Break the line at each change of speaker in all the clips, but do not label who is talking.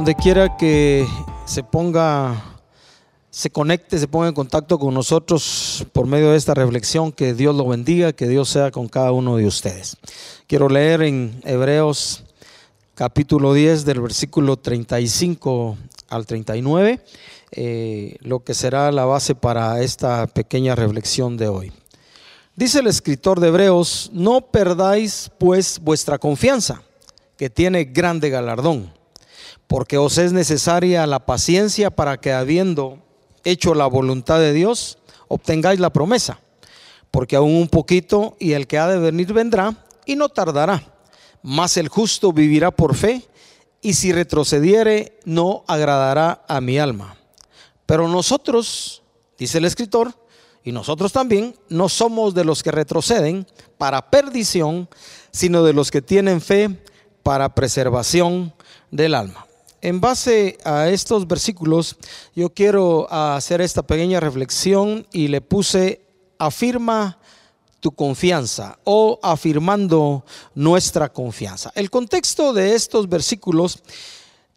donde quiera que se ponga, se conecte, se ponga en contacto con nosotros por medio de esta reflexión. Que Dios lo bendiga, que Dios sea con cada uno de ustedes. Quiero leer en Hebreos capítulo 10 del versículo 35 al 39, eh, lo que será la base para esta pequeña reflexión de hoy. Dice el escritor de Hebreos, no perdáis pues vuestra confianza, que tiene grande galardón porque os es necesaria la paciencia para que habiendo hecho la voluntad de Dios, obtengáis la promesa. Porque aún un poquito y el que ha de venir vendrá y no tardará. Mas el justo vivirá por fe y si retrocediere no agradará a mi alma. Pero nosotros, dice el escritor, y nosotros también, no somos de los que retroceden para perdición, sino de los que tienen fe para preservación del alma. En base a estos versículos, yo quiero hacer esta pequeña reflexión y le puse, afirma tu confianza o afirmando nuestra confianza. El contexto de estos versículos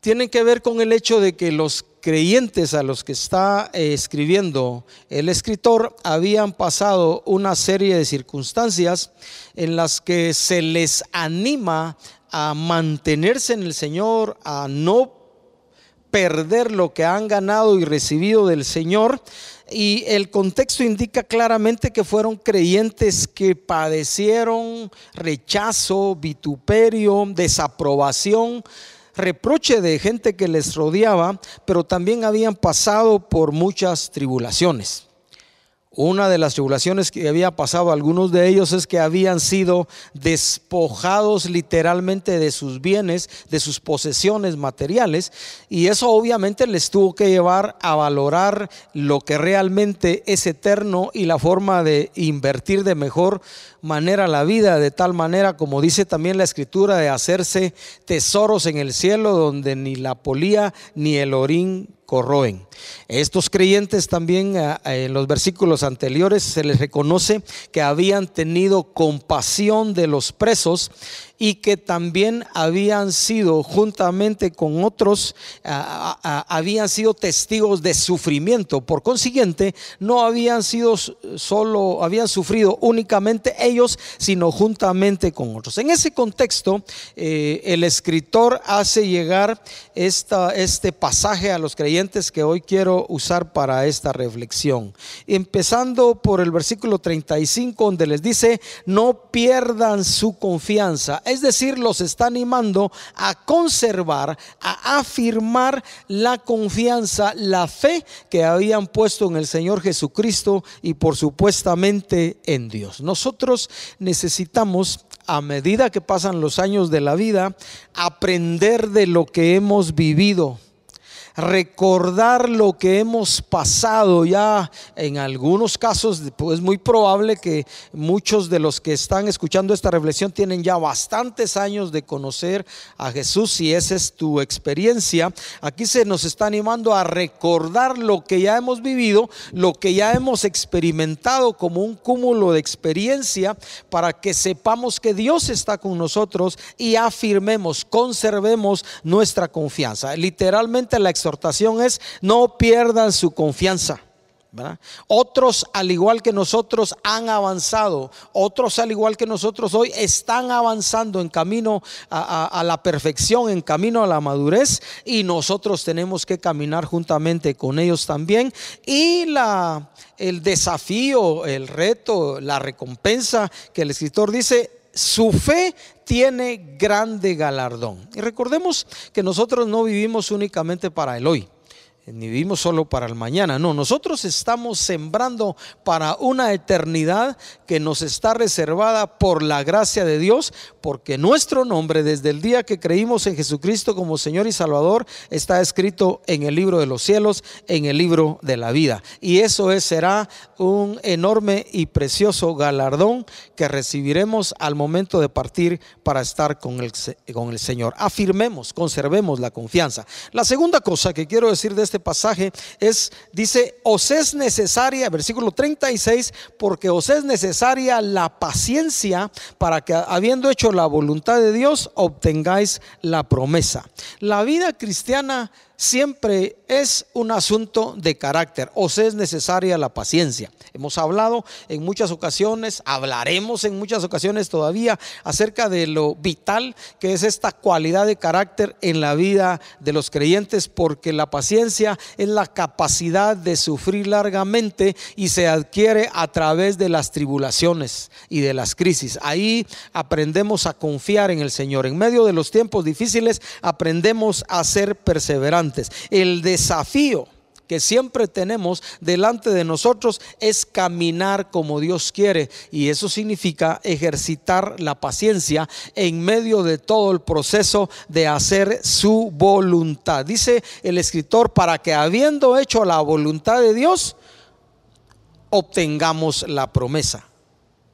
tiene que ver con el hecho de que los creyentes a los que está eh, escribiendo el escritor habían pasado una serie de circunstancias en las que se les anima a mantenerse en el Señor, a no perder lo que han ganado y recibido del Señor. Y el contexto indica claramente que fueron creyentes que padecieron rechazo, vituperio, desaprobación, reproche de gente que les rodeaba, pero también habían pasado por muchas tribulaciones. Una de las tribulaciones que había pasado a algunos de ellos es que habían sido despojados literalmente de sus bienes, de sus posesiones materiales, y eso obviamente les tuvo que llevar a valorar lo que realmente es eterno y la forma de invertir de mejor manera la vida, de tal manera como dice también la escritura, de hacerse tesoros en el cielo donde ni la polía ni el orín corroen. Estos creyentes también eh, en los versículos anteriores se les reconoce que habían tenido compasión de los presos y que también habían sido juntamente con otros, habían sido testigos de sufrimiento. Por consiguiente, no habían sido solo, habían sufrido únicamente ellos, sino juntamente con otros. En ese contexto, eh, el escritor hace llegar esta, este pasaje a los creyentes que hoy quiero usar para esta reflexión. Empezando por el versículo 35, donde les dice, no pierdan su confianza es decir, los está animando a conservar, a afirmar la confianza, la fe que habían puesto en el Señor Jesucristo y por supuestamente en Dios. Nosotros necesitamos a medida que pasan los años de la vida, aprender de lo que hemos vivido recordar lo que hemos pasado ya en algunos casos, pues es muy probable que muchos de los que están escuchando esta reflexión tienen ya bastantes años de conocer a Jesús, si esa es tu experiencia. Aquí se nos está animando a recordar lo que ya hemos vivido, lo que ya hemos experimentado como un cúmulo de experiencia para que sepamos que Dios está con nosotros y afirmemos, conservemos nuestra confianza. Literalmente la exhortación es no pierdan su confianza. Otros, al igual que nosotros, han avanzado. Otros, al igual que nosotros hoy, están avanzando en camino a, la perfección, en camino a la madurez. Y nosotros tenemos que caminar juntamente con ellos también. Y la, el desafío, el reto, la recompensa que el escritor dice, su fe tiene grande galardón. Y recordemos que nosotros no vivimos únicamente para el hoy ni vivimos solo para el mañana. No, nosotros estamos sembrando para una eternidad que nos está reservada por la gracia de Dios, porque nuestro nombre desde el día que creímos en Jesucristo como Señor y Salvador está escrito en el libro de los cielos, en el libro de la vida. Y eso es, será un enorme y precioso galardón que recibiremos al momento de partir para estar con el, con el Señor. Afirmemos, conservemos la confianza. La segunda cosa que quiero decir de esta este pasaje es, dice, os es necesaria, versículo 36, porque os es necesaria la paciencia para que habiendo hecho la voluntad de Dios, obtengáis la promesa. La vida cristiana siempre es un asunto de carácter, o sea, es necesaria la paciencia. Hemos hablado en muchas ocasiones, hablaremos en muchas ocasiones todavía acerca de lo vital que es esta cualidad de carácter en la vida de los creyentes, porque la paciencia es la capacidad de sufrir largamente y se adquiere a través de las tribulaciones y de las crisis. Ahí aprendemos a confiar en el Señor. En medio de los tiempos difíciles aprendemos a ser perseverantes. El desafío que siempre tenemos delante de nosotros es caminar como Dios quiere y eso significa ejercitar la paciencia en medio de todo el proceso de hacer su voluntad. Dice el escritor, para que habiendo hecho la voluntad de Dios, obtengamos la promesa.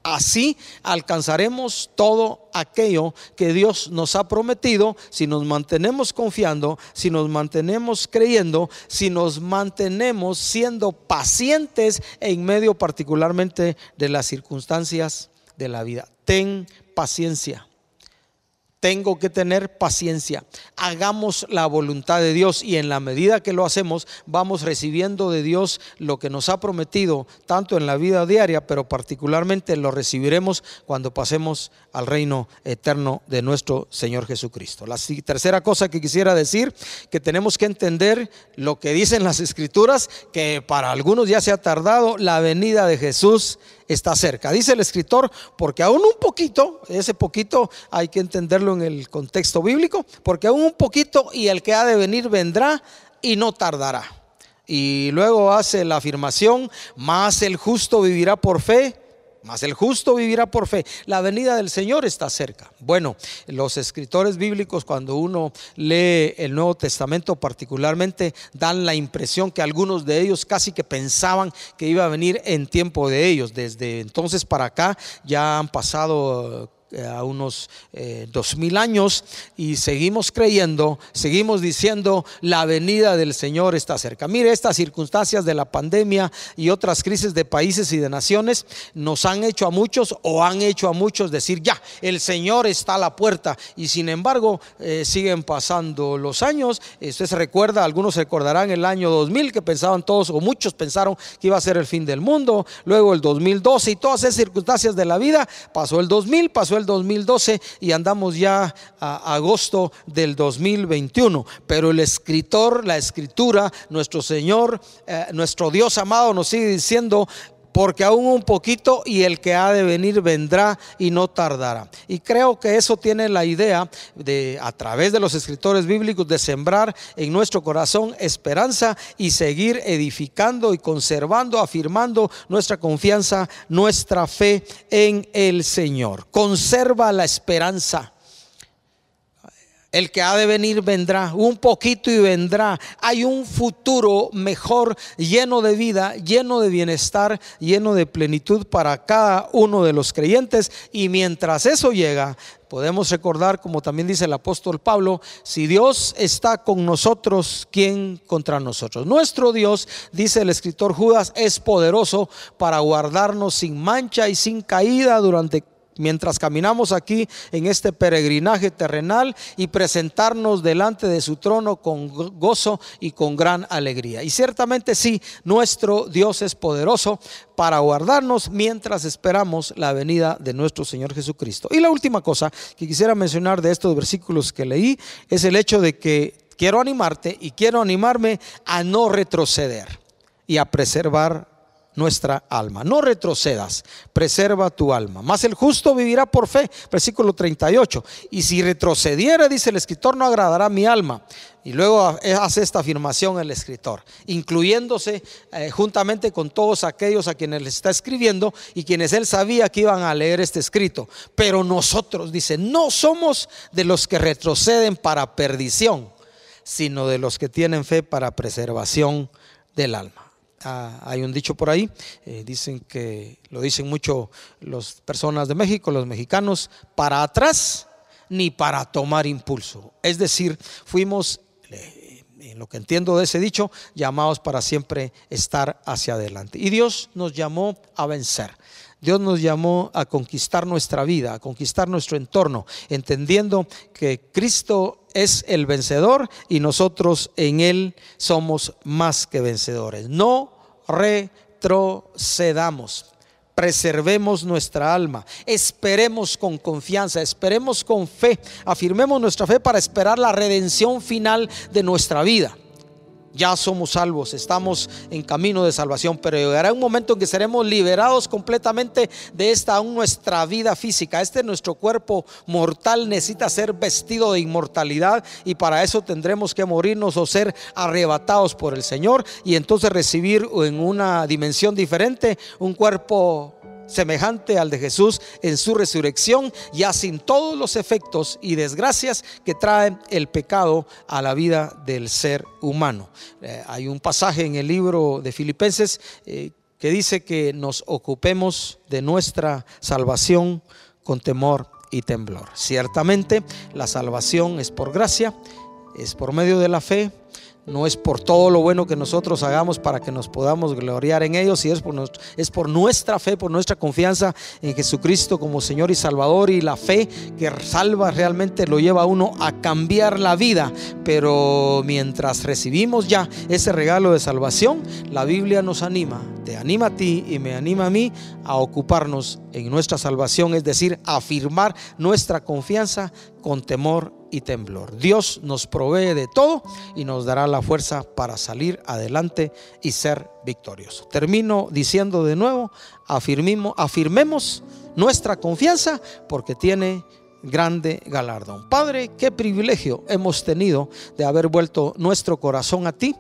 Así alcanzaremos todo aquello que Dios nos ha prometido si nos mantenemos confiando, si nos mantenemos creyendo, si nos mantenemos siendo pacientes en medio particularmente de las circunstancias de la vida. Ten paciencia. Tengo que tener paciencia. Hagamos la voluntad de Dios y en la medida que lo hacemos vamos recibiendo de Dios lo que nos ha prometido, tanto en la vida diaria, pero particularmente lo recibiremos cuando pasemos al reino eterno de nuestro Señor Jesucristo. La tercera cosa que quisiera decir, que tenemos que entender lo que dicen las escrituras, que para algunos ya se ha tardado la venida de Jesús está cerca. Dice el escritor, porque aún un poquito, ese poquito hay que entenderlo en el contexto bíblico, porque aún un poquito y el que ha de venir vendrá y no tardará. Y luego hace la afirmación, más el justo vivirá por fe mas el justo vivirá por fe. La venida del Señor está cerca. Bueno, los escritores bíblicos cuando uno lee el Nuevo Testamento particularmente dan la impresión que algunos de ellos casi que pensaban que iba a venir en tiempo de ellos. Desde entonces para acá ya han pasado a unos eh, dos mil años y seguimos creyendo, seguimos diciendo la venida del Señor está cerca. Mire, estas circunstancias de la pandemia y otras crisis de países y de naciones nos han hecho a muchos o han hecho a muchos decir ya, el Señor está a la puerta y sin embargo eh, siguen pasando los años. Usted se recuerda, algunos recordarán el año 2000 que pensaban todos o muchos pensaron que iba a ser el fin del mundo, luego el 2012 y todas esas circunstancias de la vida, pasó el 2000, pasó el 2012 y andamos ya a agosto del 2021. Pero el escritor, la escritura, nuestro Señor, eh, nuestro Dios amado nos sigue diciendo, porque aún un poquito y el que ha de venir vendrá y no tardará. Y creo que eso tiene la idea de, a través de los escritores bíblicos, de sembrar en nuestro corazón esperanza y seguir edificando y conservando, afirmando nuestra confianza, nuestra fe en el Señor. Conserva la esperanza. El que ha de venir vendrá, un poquito y vendrá. Hay un futuro mejor, lleno de vida, lleno de bienestar, lleno de plenitud para cada uno de los creyentes. Y mientras eso llega, podemos recordar, como también dice el apóstol Pablo, si Dios está con nosotros, ¿quién contra nosotros? Nuestro Dios, dice el escritor Judas, es poderoso para guardarnos sin mancha y sin caída durante mientras caminamos aquí en este peregrinaje terrenal y presentarnos delante de su trono con gozo y con gran alegría. Y ciertamente sí, nuestro Dios es poderoso para guardarnos mientras esperamos la venida de nuestro Señor Jesucristo. Y la última cosa que quisiera mencionar de estos versículos que leí es el hecho de que quiero animarte y quiero animarme a no retroceder y a preservar nuestra alma. No retrocedas, preserva tu alma. Más el justo vivirá por fe, versículo 38. Y si retrocediera, dice el escritor, no agradará mi alma. Y luego hace esta afirmación el escritor, incluyéndose eh, juntamente con todos aquellos a quienes le está escribiendo y quienes él sabía que iban a leer este escrito. Pero nosotros, dice, no somos de los que retroceden para perdición, sino de los que tienen fe para preservación del alma. Ah, hay un dicho por ahí, eh, dicen que lo dicen mucho las personas de México, los mexicanos, para atrás ni para tomar impulso. Es decir, fuimos, en lo que entiendo de ese dicho, llamados para siempre estar hacia adelante. Y Dios nos llamó a vencer. Dios nos llamó a conquistar nuestra vida, a conquistar nuestro entorno, entendiendo que Cristo es el vencedor y nosotros en Él somos más que vencedores. No retrocedamos preservemos nuestra alma, esperemos con confianza, esperemos con fe, afirmemos nuestra fe para esperar la redención final de nuestra vida ya somos salvos, estamos en camino de salvación, pero llegará un momento en que seremos liberados completamente de esta aún nuestra vida física. Este nuestro cuerpo mortal necesita ser vestido de inmortalidad y para eso tendremos que morirnos o ser arrebatados por el Señor y entonces recibir en una dimensión diferente un cuerpo semejante al de Jesús en su resurrección, ya sin todos los efectos y desgracias que trae el pecado a la vida del ser humano. Eh, hay un pasaje en el libro de Filipenses eh, que dice que nos ocupemos de nuestra salvación con temor y temblor. Ciertamente la salvación es por gracia, es por medio de la fe, no es por todo lo bueno que nosotros hagamos para que nos podamos gloriar en ellos, y es por, es por nuestra fe, por nuestra confianza en Jesucristo como Señor y Salvador y la fe que salva realmente lo lleva a uno a cambiar la vida. Pero mientras recibimos ya ese regalo de salvación, la Biblia nos anima, te anima a ti y me anima a mí a ocuparnos en nuestra salvación, es decir, afirmar nuestra confianza con temor y temblor. Dios nos provee de todo y nos dará la fuerza para salir adelante y ser victoriosos. Termino diciendo de nuevo, afirmemos, afirmemos nuestra confianza porque tiene grande galardón. Padre, qué privilegio hemos tenido de haber vuelto nuestro corazón a ti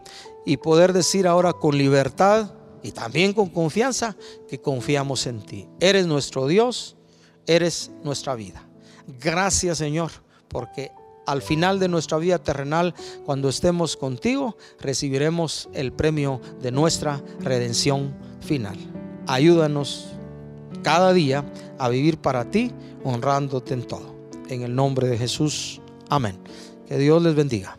y poder decir ahora con libertad y también con confianza que confiamos en ti. Eres nuestro Dios, eres nuestra vida. Gracias Señor, porque al final de nuestra vida terrenal, cuando estemos contigo, recibiremos el premio de nuestra redención final. Ayúdanos cada día a vivir para ti, honrándote en todo. En el nombre de Jesús. Amén. Que Dios les bendiga.